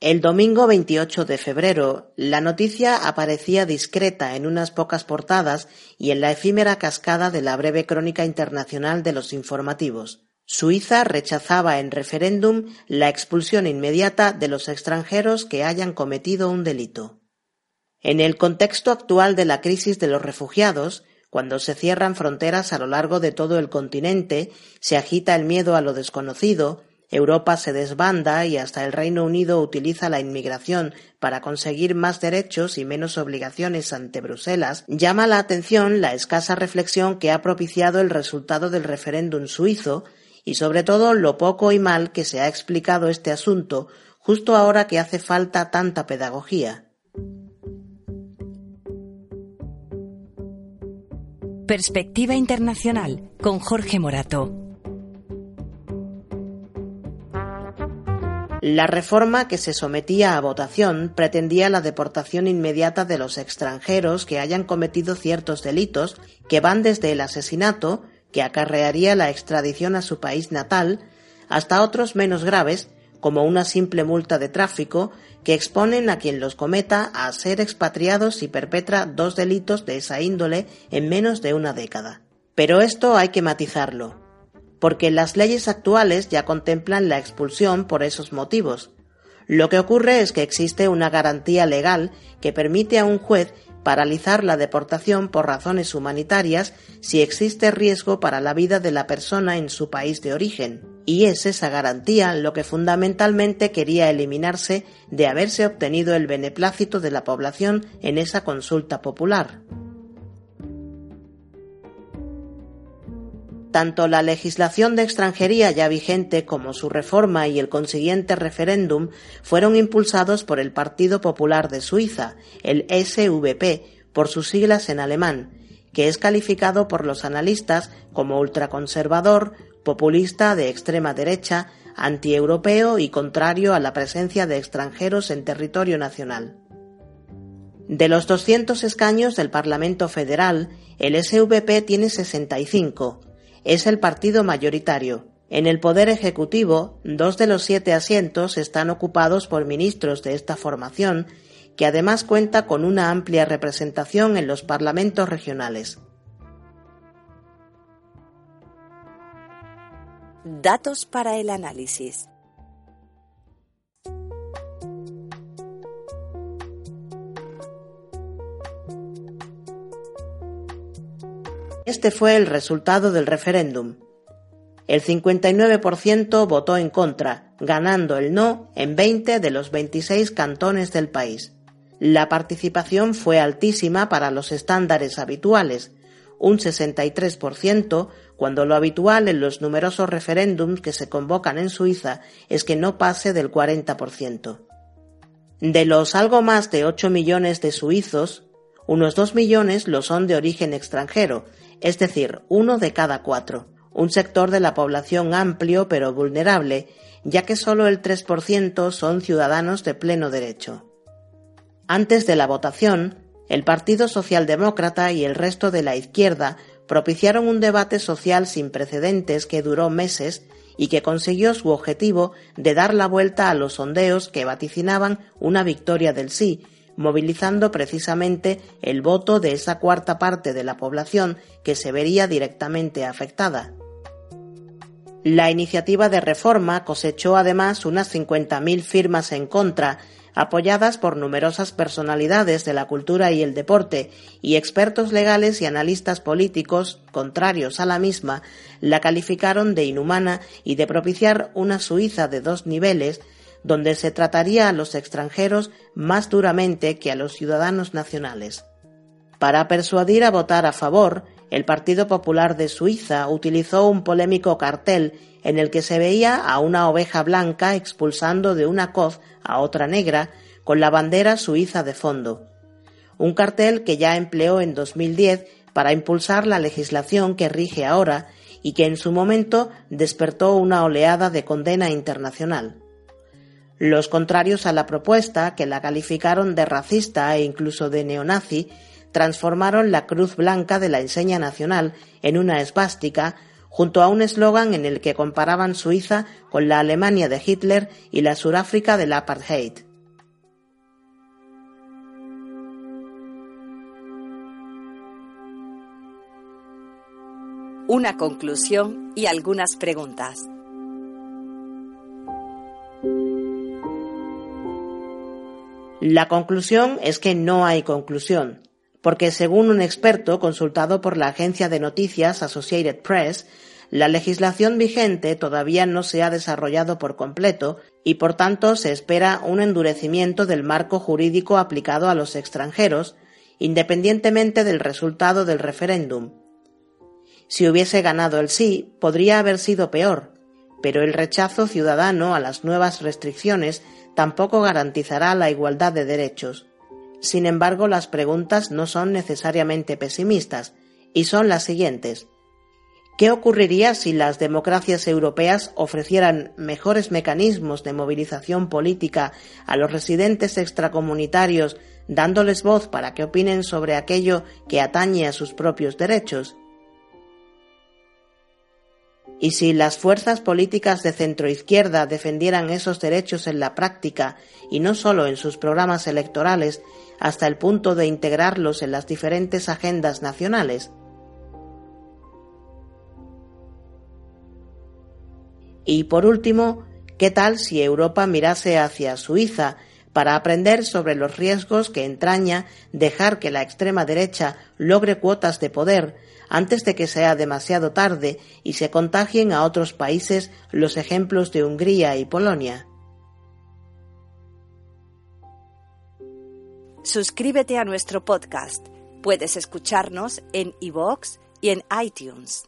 El domingo 28 de febrero, la noticia aparecía discreta en unas pocas portadas y en la efímera cascada de la breve crónica internacional de los informativos. Suiza rechazaba en referéndum la expulsión inmediata de los extranjeros que hayan cometido un delito. En el contexto actual de la crisis de los refugiados, cuando se cierran fronteras a lo largo de todo el continente, se agita el miedo a lo desconocido, Europa se desbanda y hasta el Reino Unido utiliza la inmigración para conseguir más derechos y menos obligaciones ante Bruselas, llama la atención la escasa reflexión que ha propiciado el resultado del referéndum suizo y sobre todo lo poco y mal que se ha explicado este asunto justo ahora que hace falta tanta pedagogía. Perspectiva Internacional con Jorge Morato. La reforma que se sometía a votación pretendía la deportación inmediata de los extranjeros que hayan cometido ciertos delitos que van desde el asesinato, que acarrearía la extradición a su país natal, hasta otros menos graves, como una simple multa de tráfico, que exponen a quien los cometa a ser expatriados si perpetra dos delitos de esa índole en menos de una década. Pero esto hay que matizarlo porque las leyes actuales ya contemplan la expulsión por esos motivos. Lo que ocurre es que existe una garantía legal que permite a un juez paralizar la deportación por razones humanitarias si existe riesgo para la vida de la persona en su país de origen. Y es esa garantía lo que fundamentalmente quería eliminarse de haberse obtenido el beneplácito de la población en esa consulta popular. Tanto la legislación de extranjería ya vigente como su reforma y el consiguiente referéndum fueron impulsados por el Partido Popular de Suiza, el SVP, por sus siglas en alemán, que es calificado por los analistas como ultraconservador, populista de extrema derecha, antieuropeo y contrario a la presencia de extranjeros en territorio nacional. De los 200 escaños del Parlamento Federal, el SVP tiene 65, es el partido mayoritario. En el Poder Ejecutivo, dos de los siete asientos están ocupados por ministros de esta formación, que además cuenta con una amplia representación en los parlamentos regionales. Datos para el análisis. Este fue el resultado del referéndum. El 59% votó en contra, ganando el no en 20 de los 26 cantones del país. La participación fue altísima para los estándares habituales, un 63%, cuando lo habitual en los numerosos referéndums que se convocan en Suiza es que no pase del 40%. De los algo más de 8 millones de suizos, unos 2 millones lo son de origen extranjero, es decir, uno de cada cuatro, un sector de la población amplio pero vulnerable, ya que solo el 3% son ciudadanos de pleno derecho. Antes de la votación, el Partido Socialdemócrata y el resto de la izquierda propiciaron un debate social sin precedentes que duró meses y que consiguió su objetivo de dar la vuelta a los sondeos que vaticinaban una victoria del sí, movilizando precisamente el voto de esa cuarta parte de la población que se vería directamente afectada. La iniciativa de reforma cosechó además unas 50.000 firmas en contra, apoyadas por numerosas personalidades de la cultura y el deporte, y expertos legales y analistas políticos, contrarios a la misma, la calificaron de inhumana y de propiciar una Suiza de dos niveles donde se trataría a los extranjeros más duramente que a los ciudadanos nacionales. Para persuadir a votar a favor, el Partido Popular de Suiza utilizó un polémico cartel en el que se veía a una oveja blanca expulsando de una coz a otra negra con la bandera suiza de fondo. Un cartel que ya empleó en 2010 para impulsar la legislación que rige ahora y que en su momento despertó una oleada de condena internacional. Los contrarios a la propuesta, que la calificaron de racista e incluso de neonazi, transformaron la cruz blanca de la enseña nacional en una esvástica junto a un eslogan en el que comparaban Suiza con la Alemania de Hitler y la Suráfrica del apartheid. Una conclusión y algunas preguntas. La conclusión es que no hay conclusión, porque según un experto consultado por la agencia de noticias Associated Press, la legislación vigente todavía no se ha desarrollado por completo y por tanto se espera un endurecimiento del marco jurídico aplicado a los extranjeros, independientemente del resultado del referéndum. Si hubiese ganado el sí, podría haber sido peor, pero el rechazo ciudadano a las nuevas restricciones tampoco garantizará la igualdad de derechos. Sin embargo, las preguntas no son necesariamente pesimistas, y son las siguientes. ¿Qué ocurriría si las democracias europeas ofrecieran mejores mecanismos de movilización política a los residentes extracomunitarios, dándoles voz para que opinen sobre aquello que atañe a sus propios derechos? Y si las fuerzas políticas de centroizquierda defendieran esos derechos en la práctica y no solo en sus programas electorales, hasta el punto de integrarlos en las diferentes agendas nacionales, Y por último, ¿qué tal si Europa mirase hacia Suiza para aprender sobre los riesgos que entraña dejar que la extrema derecha logre cuotas de poder antes de que sea demasiado tarde y se contagien a otros países los ejemplos de Hungría y Polonia? Suscríbete a nuestro podcast. Puedes escucharnos en iVoox y en iTunes.